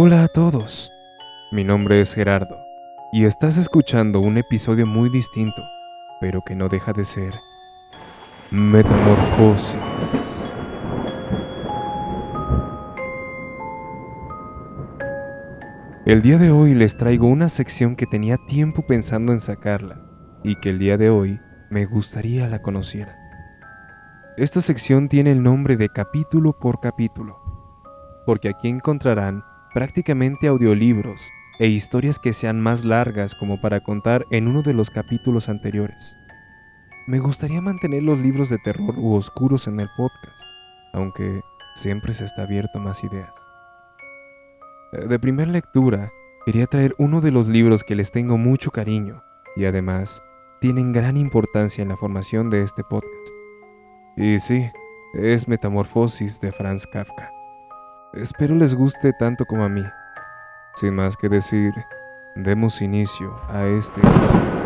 Hola a todos, mi nombre es Gerardo y estás escuchando un episodio muy distinto, pero que no deja de ser Metamorfosis. El día de hoy les traigo una sección que tenía tiempo pensando en sacarla y que el día de hoy me gustaría la conociera. Esta sección tiene el nombre de capítulo por capítulo, porque aquí encontrarán prácticamente audiolibros e historias que sean más largas como para contar en uno de los capítulos anteriores. Me gustaría mantener los libros de terror u oscuros en el podcast, aunque siempre se está abierto a más ideas. De primera lectura, quería traer uno de los libros que les tengo mucho cariño y además tienen gran importancia en la formación de este podcast. Y sí, es Metamorfosis de Franz Kafka. Espero les guste tanto como a mí. Sin más que decir, demos inicio a este episodio.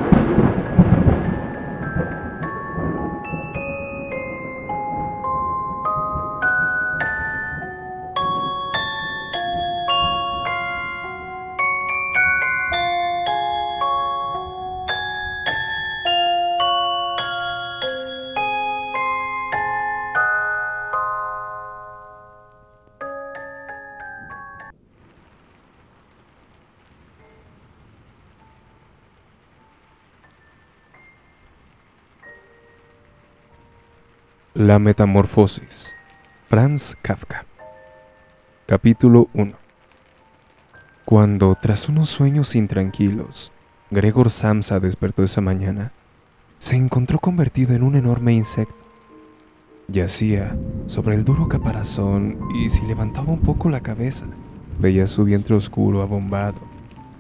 La Metamorfosis. Franz Kafka. Capítulo 1. Cuando, tras unos sueños intranquilos, Gregor Samsa despertó esa mañana, se encontró convertido en un enorme insecto. Yacía sobre el duro caparazón y si levantaba un poco la cabeza, veía su vientre oscuro abombado,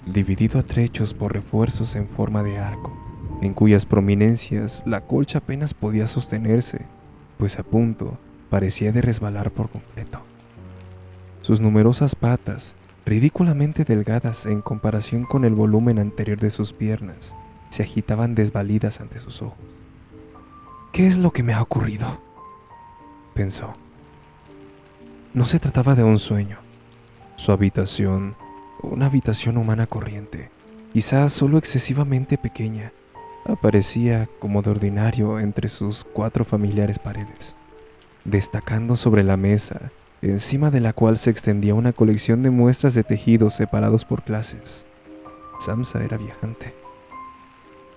dividido a trechos por refuerzos en forma de arco, en cuyas prominencias la colcha apenas podía sostenerse pues a punto parecía de resbalar por completo. Sus numerosas patas, ridículamente delgadas en comparación con el volumen anterior de sus piernas, se agitaban desvalidas ante sus ojos. ¿Qué es lo que me ha ocurrido? pensó. No se trataba de un sueño. Su habitación, una habitación humana corriente, quizás solo excesivamente pequeña, aparecía como de ordinario entre sus cuatro familiares paredes, destacando sobre la mesa, encima de la cual se extendía una colección de muestras de tejidos separados por clases. Samsa era viajante.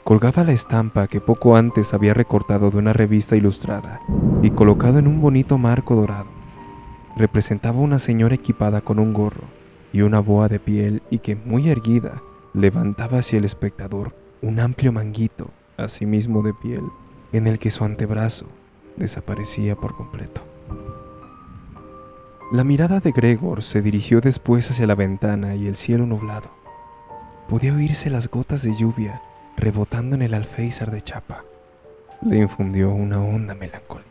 Colgaba la estampa que poco antes había recortado de una revista ilustrada y colocado en un bonito marco dorado. Representaba una señora equipada con un gorro y una boa de piel y que, muy erguida, levantaba hacia el espectador un amplio manguito, asimismo de piel, en el que su antebrazo desaparecía por completo. La mirada de Gregor se dirigió después hacia la ventana y el cielo nublado. Podía oírse las gotas de lluvia rebotando en el alféizar de chapa. Le infundió una honda melancolía.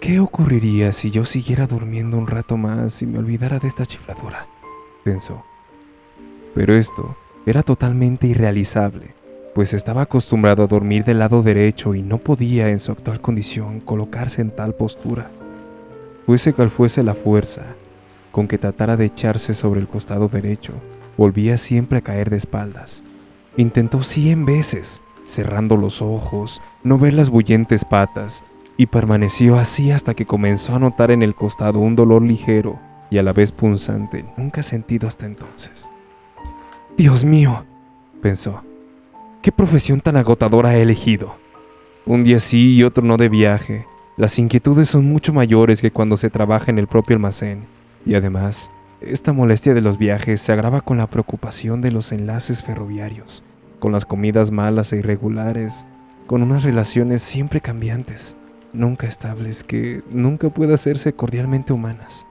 ¿Qué ocurriría si yo siguiera durmiendo un rato más y me olvidara de esta chifladura? Pero esto era totalmente irrealizable, pues estaba acostumbrado a dormir del lado derecho y no podía en su actual condición colocarse en tal postura. Fuese cual fuese la fuerza con que tratara de echarse sobre el costado derecho, volvía siempre a caer de espaldas. Intentó cien veces, cerrando los ojos, no ver las bullentes patas, y permaneció así hasta que comenzó a notar en el costado un dolor ligero y a la vez punzante nunca sentido hasta entonces. Dios mío, pensó, ¿qué profesión tan agotadora he elegido? Un día sí y otro no de viaje. Las inquietudes son mucho mayores que cuando se trabaja en el propio almacén. Y además, esta molestia de los viajes se agrava con la preocupación de los enlaces ferroviarios, con las comidas malas e irregulares, con unas relaciones siempre cambiantes, nunca estables, que nunca pueden hacerse cordialmente humanas.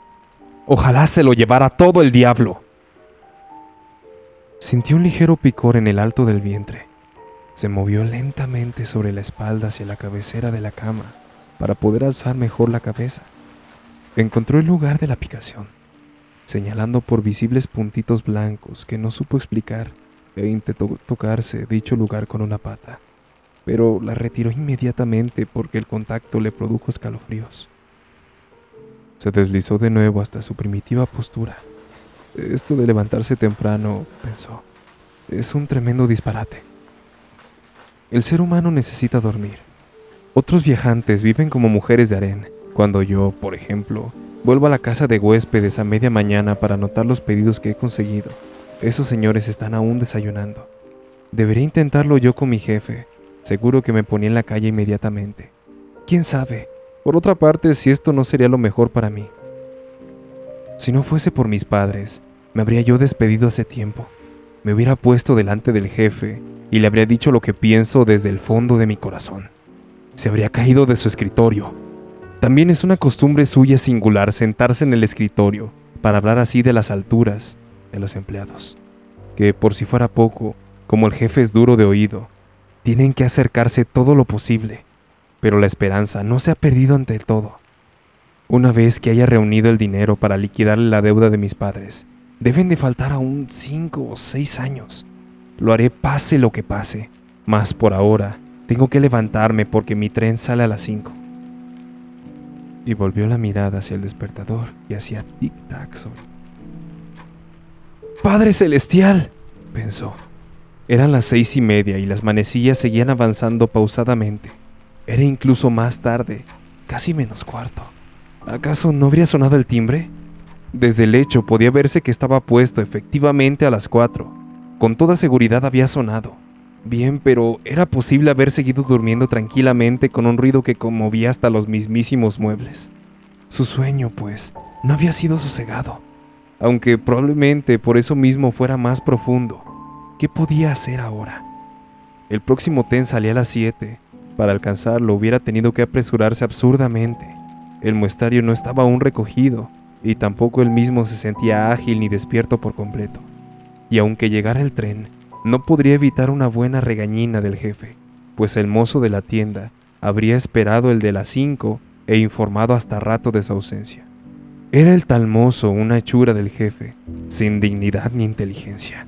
Ojalá se lo llevara todo el diablo. Sintió un ligero picor en el alto del vientre. Se movió lentamente sobre la espalda hacia la cabecera de la cama para poder alzar mejor la cabeza. Encontró el lugar de la picación, señalando por visibles puntitos blancos que no supo explicar e intentó tocarse dicho lugar con una pata, pero la retiró inmediatamente porque el contacto le produjo escalofríos. Se deslizó de nuevo hasta su primitiva postura. Esto de levantarse temprano, pensó, es un tremendo disparate. El ser humano necesita dormir. Otros viajantes viven como mujeres de harén, cuando yo, por ejemplo, vuelvo a la casa de huéspedes a media mañana para anotar los pedidos que he conseguido. Esos señores están aún desayunando. Debería intentarlo yo con mi jefe. Seguro que me ponía en la calle inmediatamente. ¿Quién sabe? Por otra parte, si esto no sería lo mejor para mí. Si no fuese por mis padres, me habría yo despedido hace tiempo. Me hubiera puesto delante del jefe y le habría dicho lo que pienso desde el fondo de mi corazón. Se habría caído de su escritorio. También es una costumbre suya singular sentarse en el escritorio para hablar así de las alturas de los empleados, que por si fuera poco, como el jefe es duro de oído, tienen que acercarse todo lo posible, pero la esperanza no se ha perdido ante todo. Una vez que haya reunido el dinero para liquidarle la deuda de mis padres, deben de faltar aún cinco o seis años. Lo haré pase lo que pase, mas por ahora tengo que levantarme porque mi tren sale a las cinco. Y volvió la mirada hacia el despertador y hacía tic-tac Padre Celestial, pensó. Eran las seis y media y las manecillas seguían avanzando pausadamente. Era incluso más tarde, casi menos cuarto. ¿Acaso no habría sonado el timbre? Desde el lecho podía verse que estaba puesto efectivamente a las cuatro. Con toda seguridad había sonado. Bien, pero era posible haber seguido durmiendo tranquilamente con un ruido que conmovía hasta los mismísimos muebles. Su sueño, pues, no había sido sosegado aunque probablemente por eso mismo fuera más profundo. ¿Qué podía hacer ahora? El próximo ten salía a las 7. Para alcanzarlo hubiera tenido que apresurarse absurdamente. El muestario no estaba aún recogido, y tampoco él mismo se sentía ágil ni despierto por completo. Y aunque llegara el tren, no podría evitar una buena regañina del jefe, pues el mozo de la tienda habría esperado el de las 5 e informado hasta rato de su ausencia. Era el tal mozo una hechura del jefe, sin dignidad ni inteligencia.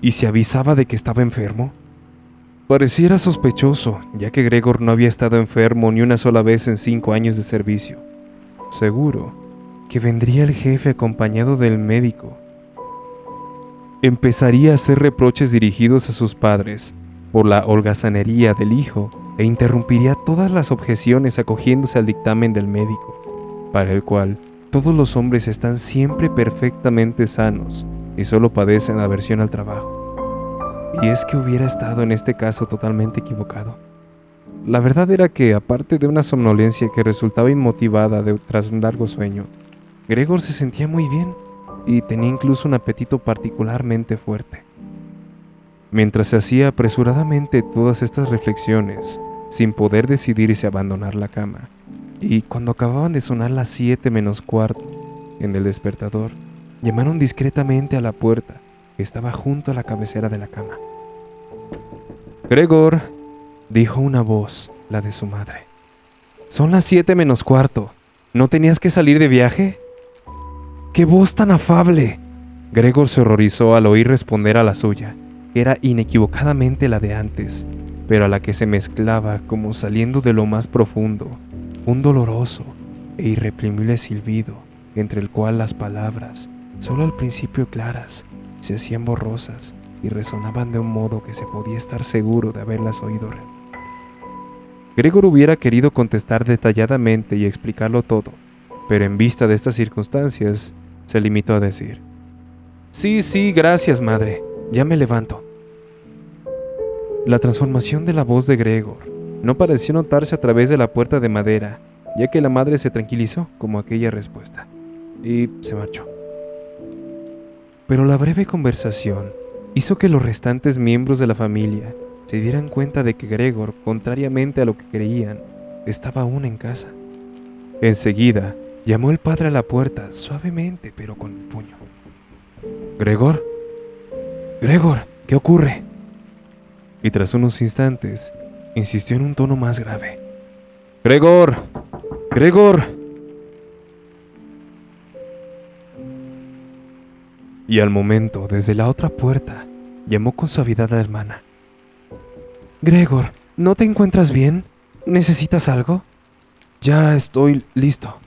¿Y se avisaba de que estaba enfermo? Pareciera sospechoso, ya que Gregor no había estado enfermo ni una sola vez en cinco años de servicio. Seguro que vendría el jefe acompañado del médico. Empezaría a hacer reproches dirigidos a sus padres por la holgazanería del hijo e interrumpiría todas las objeciones acogiéndose al dictamen del médico, para el cual todos los hombres están siempre perfectamente sanos y solo padecen aversión al trabajo. Y es que hubiera estado en este caso totalmente equivocado. La verdad era que, aparte de una somnolencia que resultaba inmotivada tras un largo sueño, Gregor se sentía muy bien y tenía incluso un apetito particularmente fuerte. Mientras se hacía apresuradamente todas estas reflexiones, sin poder decidirse a abandonar la cama, y cuando acababan de sonar las siete menos cuarto en el despertador, llamaron discretamente a la puerta que estaba junto a la cabecera de la cama. Gregor, dijo una voz, la de su madre. Son las siete menos cuarto. ¿No tenías que salir de viaje? ¡Qué voz tan afable! Gregor se horrorizó al oír responder a la suya, que era inequivocadamente la de antes, pero a la que se mezclaba como saliendo de lo más profundo un doloroso e irreprimible silbido entre el cual las palabras, solo al principio claras, se hacían borrosas y resonaban de un modo que se podía estar seguro de haberlas oído. Gregor hubiera querido contestar detalladamente y explicarlo todo, pero en vista de estas circunstancias, se limitó a decir, Sí, sí, gracias, madre, ya me levanto. La transformación de la voz de Gregor no pareció notarse a través de la puerta de madera, ya que la madre se tranquilizó como aquella respuesta y se marchó. Pero la breve conversación hizo que los restantes miembros de la familia se dieran cuenta de que Gregor, contrariamente a lo que creían, estaba aún en casa. Enseguida, llamó el padre a la puerta, suavemente pero con el puño. Gregor, Gregor, ¿qué ocurre? Y tras unos instantes, insistió en un tono más grave. Gregor, Gregor. Y al momento, desde la otra puerta, llamó con suavidad a la hermana. Gregor, ¿no te encuentras bien? ¿Necesitas algo? Ya estoy listo.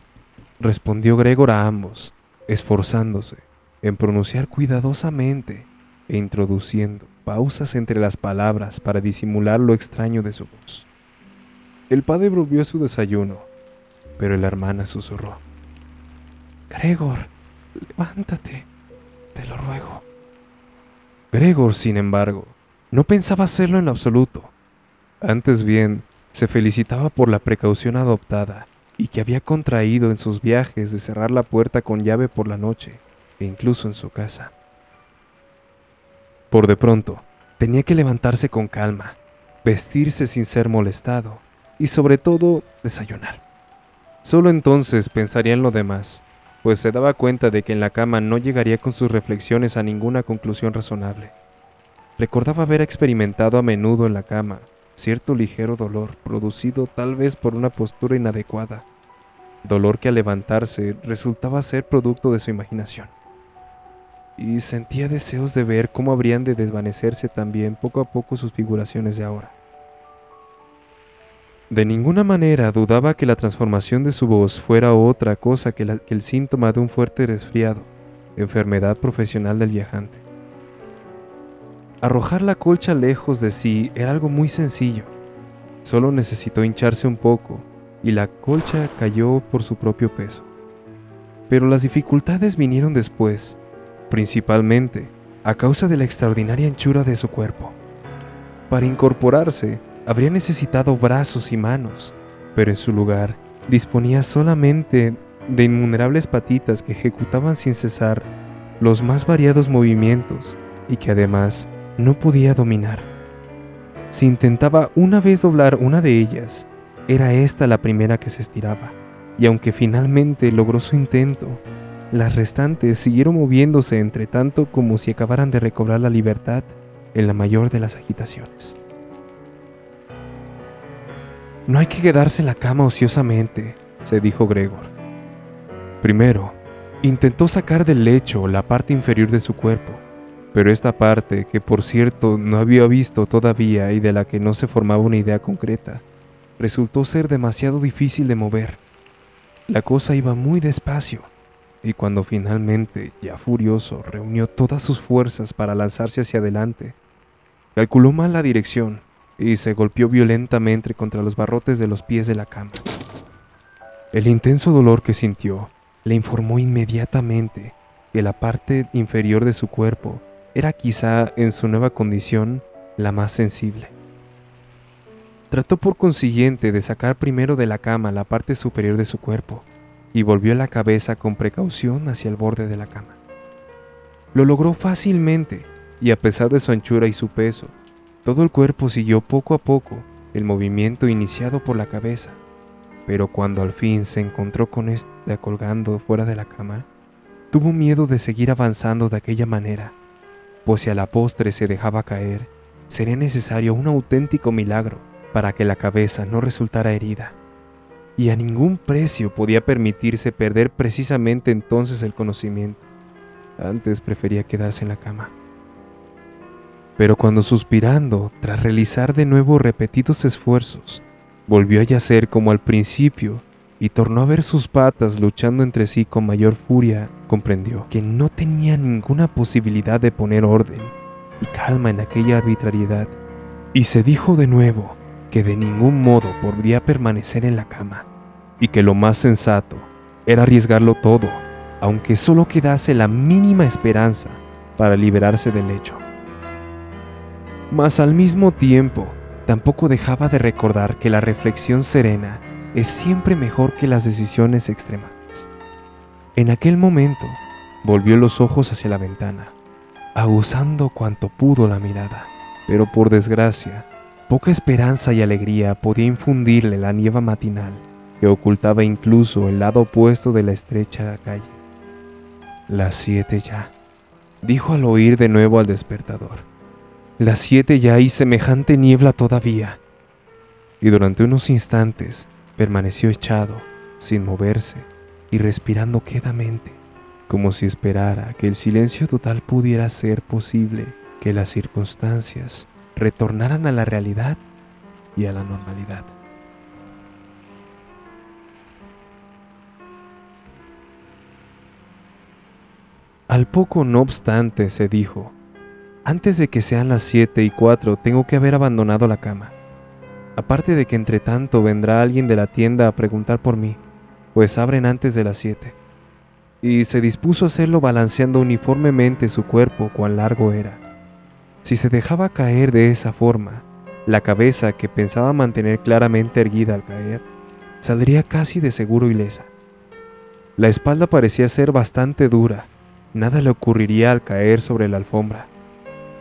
respondió Gregor a ambos, esforzándose en pronunciar cuidadosamente e introduciendo pausas entre las palabras para disimular lo extraño de su voz. El padre volvió a su desayuno, pero la hermana susurró. Gregor, levántate, te lo ruego. Gregor, sin embargo, no pensaba hacerlo en absoluto. Antes bien, se felicitaba por la precaución adoptada y que había contraído en sus viajes de cerrar la puerta con llave por la noche e incluso en su casa. Por de pronto, tenía que levantarse con calma, vestirse sin ser molestado y sobre todo desayunar. Solo entonces pensaría en lo demás, pues se daba cuenta de que en la cama no llegaría con sus reflexiones a ninguna conclusión razonable. Recordaba haber experimentado a menudo en la cama cierto ligero dolor producido tal vez por una postura inadecuada, dolor que al levantarse resultaba ser producto de su imaginación y sentía deseos de ver cómo habrían de desvanecerse también poco a poco sus figuraciones de ahora. De ninguna manera dudaba que la transformación de su voz fuera otra cosa que, el síntoma de un fuerte resfriado, enfermedad profesional del viajante. Arrojar la colcha lejos de sí era algo muy sencillo. Solo necesitó hincharse un poco y la colcha cayó por su propio peso. Pero las dificultades vinieron después principalmente a causa de la extraordinaria anchura de su cuerpo. Para incorporarse, habría necesitado brazos y manos, pero en su lugar disponía solamente de innumerables patitas que ejecutaban sin cesar los más variados movimientos y que además no podía dominar. Si intentaba una vez doblar una de ellas, era esta la primera que se estiraba, y aunque finalmente logró su intento, las restantes siguieron moviéndose entre tanto como si acabaran de recobrar la libertad en la mayor de las agitaciones. No hay que quedarse en la cama ociosamente, se dijo Gregor. Primero, intentó sacar del lecho la parte inferior de su cuerpo, pero esta parte, que por cierto no había visto todavía y de la que no se formaba una idea concreta, resultó ser demasiado difícil de mover. La cosa iba muy despacio y cuando finalmente, ya furioso, reunió todas sus fuerzas para lanzarse hacia adelante, calculó mal la dirección y se golpeó violentamente contra los barrotes de los pies de la cama. El intenso dolor que sintió le informó inmediatamente que la parte inferior de su cuerpo era quizá en su nueva condición la más sensible. Trató por consiguiente de sacar primero de la cama la parte superior de su cuerpo, y volvió la cabeza con precaución hacia el borde de la cama. Lo logró fácilmente y a pesar de su anchura y su peso, todo el cuerpo siguió poco a poco el movimiento iniciado por la cabeza, pero cuando al fin se encontró con esta colgando fuera de la cama, tuvo miedo de seguir avanzando de aquella manera, pues si a la postre se dejaba caer, sería necesario un auténtico milagro para que la cabeza no resultara herida y a ningún precio podía permitirse perder precisamente entonces el conocimiento. Antes prefería quedarse en la cama. Pero cuando suspirando, tras realizar de nuevo repetidos esfuerzos, volvió a yacer como al principio y tornó a ver sus patas luchando entre sí con mayor furia, comprendió que no tenía ninguna posibilidad de poner orden y calma en aquella arbitrariedad, y se dijo de nuevo que de ningún modo podría permanecer en la cama y que lo más sensato era arriesgarlo todo, aunque solo quedase la mínima esperanza para liberarse del hecho. Mas al mismo tiempo, tampoco dejaba de recordar que la reflexión serena es siempre mejor que las decisiones extremas. En aquel momento, volvió los ojos hacia la ventana, aguzando cuanto pudo la mirada, pero por desgracia, poca esperanza y alegría podía infundirle la nieva matinal que ocultaba incluso el lado opuesto de la estrecha calle. Las siete ya, dijo al oír de nuevo al despertador. Las siete ya y semejante niebla todavía. Y durante unos instantes permaneció echado, sin moverse y respirando quedamente, como si esperara que el silencio total pudiera ser posible, que las circunstancias retornaran a la realidad y a la normalidad. Al poco, no obstante, se dijo, antes de que sean las siete y cuatro tengo que haber abandonado la cama. Aparte de que entre tanto vendrá alguien de la tienda a preguntar por mí, pues abren antes de las siete. Y se dispuso a hacerlo balanceando uniformemente su cuerpo cuán largo era. Si se dejaba caer de esa forma, la cabeza que pensaba mantener claramente erguida al caer, saldría casi de seguro ilesa. La espalda parecía ser bastante dura, nada le ocurriría al caer sobre la alfombra.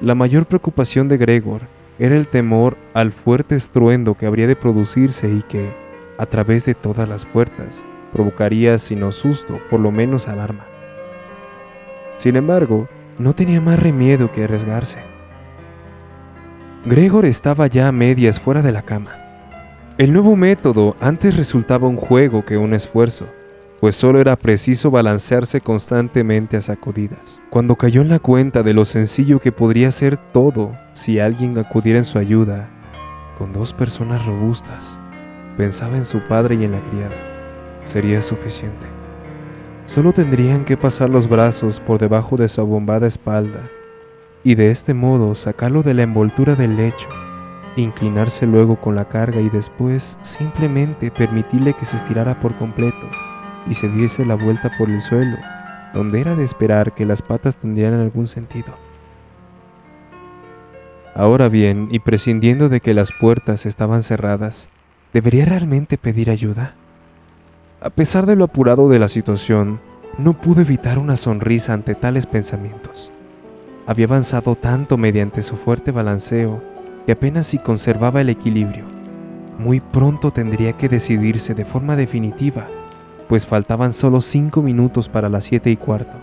La mayor preocupación de Gregor era el temor al fuerte estruendo que habría de producirse y que, a través de todas las puertas, provocaría, si no susto, por lo menos alarma. Sin embargo, no tenía más remedio que arriesgarse. Gregor estaba ya a medias fuera de la cama. El nuevo método antes resultaba un juego que un esfuerzo, pues solo era preciso balancearse constantemente a sacudidas. Cuando cayó en la cuenta de lo sencillo que podría ser todo si alguien acudiera en su ayuda, con dos personas robustas, pensaba en su padre y en la criada. Sería suficiente. Solo tendrían que pasar los brazos por debajo de su abombada espalda y de este modo sacarlo de la envoltura del lecho, inclinarse luego con la carga y después simplemente permitirle que se estirara por completo y se diese la vuelta por el suelo, donde era de esperar que las patas tendrían algún sentido. Ahora bien, y prescindiendo de que las puertas estaban cerradas, ¿debería realmente pedir ayuda? A pesar de lo apurado de la situación, no pude evitar una sonrisa ante tales pensamientos. Había avanzado tanto mediante su fuerte balanceo que apenas si conservaba el equilibrio. Muy pronto tendría que decidirse de forma definitiva pues faltaban solo cinco minutos para las siete y cuarto.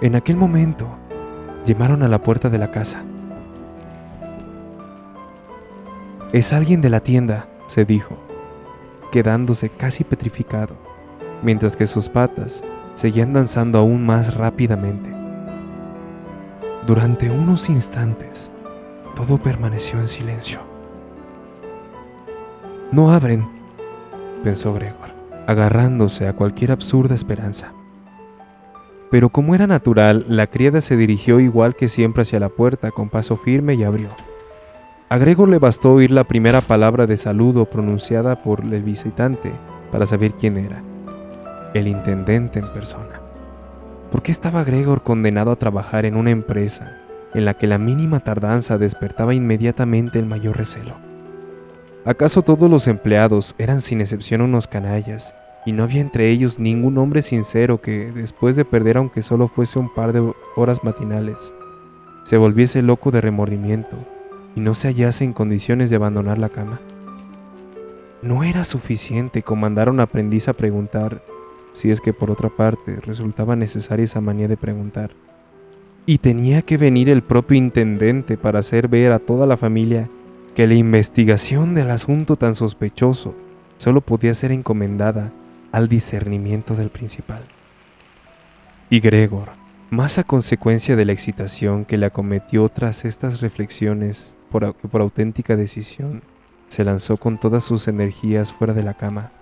En aquel momento, llamaron a la puerta de la casa. Es alguien de la tienda, se dijo, quedándose casi petrificado, mientras que sus patas seguían danzando aún más rápidamente. Durante unos instantes, todo permaneció en silencio. No abren, pensó Gregor agarrándose a cualquier absurda esperanza. Pero como era natural, la criada se dirigió igual que siempre hacia la puerta con paso firme y abrió. A Gregor le bastó oír la primera palabra de saludo pronunciada por el visitante para saber quién era. El intendente en persona. ¿Por qué estaba Gregor condenado a trabajar en una empresa en la que la mínima tardanza despertaba inmediatamente el mayor recelo? ¿Acaso todos los empleados eran sin excepción unos canallas y no había entre ellos ningún hombre sincero que, después de perder aunque solo fuese un par de horas matinales, se volviese loco de remordimiento y no se hallase en condiciones de abandonar la cama? No era suficiente comandar a un aprendiz a preguntar, si es que por otra parte resultaba necesaria esa manía de preguntar. Y tenía que venir el propio intendente para hacer ver a toda la familia que la investigación del asunto tan sospechoso solo podía ser encomendada al discernimiento del principal. Y Gregor, más a consecuencia de la excitación que le acometió tras estas reflexiones por, que por auténtica decisión, se lanzó con todas sus energías fuera de la cama.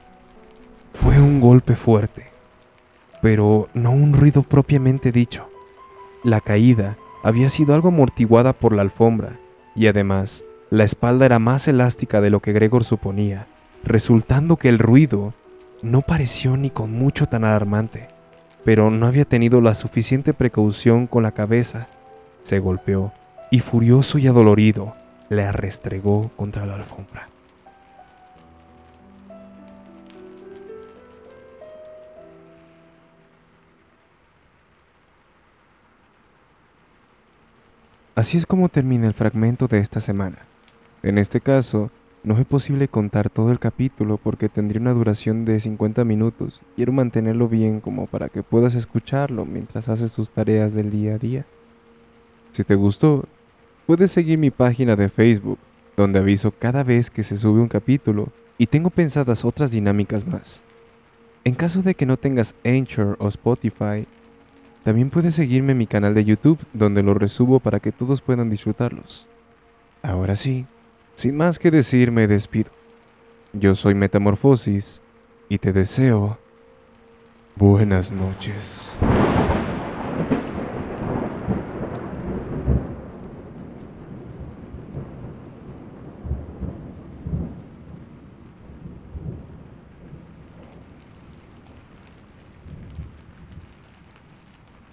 Fue un golpe fuerte, pero no un ruido propiamente dicho. La caída había sido algo amortiguada por la alfombra y además la espalda era más elástica de lo que Gregor suponía, resultando que el ruido no pareció ni con mucho tan alarmante, pero no había tenido la suficiente precaución con la cabeza. Se golpeó y furioso y adolorido le arrestregó contra la alfombra. Así es como termina el fragmento de esta semana. En este caso, no fue posible contar todo el capítulo porque tendría una duración de 50 minutos. Quiero mantenerlo bien como para que puedas escucharlo mientras haces tus tareas del día a día. Si te gustó, puedes seguir mi página de Facebook, donde aviso cada vez que se sube un capítulo y tengo pensadas otras dinámicas más. En caso de que no tengas Anchor o Spotify, también puedes seguirme en mi canal de YouTube, donde lo resubo para que todos puedan disfrutarlos. Ahora sí, sin más que decir, me despido. Yo soy Metamorfosis y te deseo buenas noches.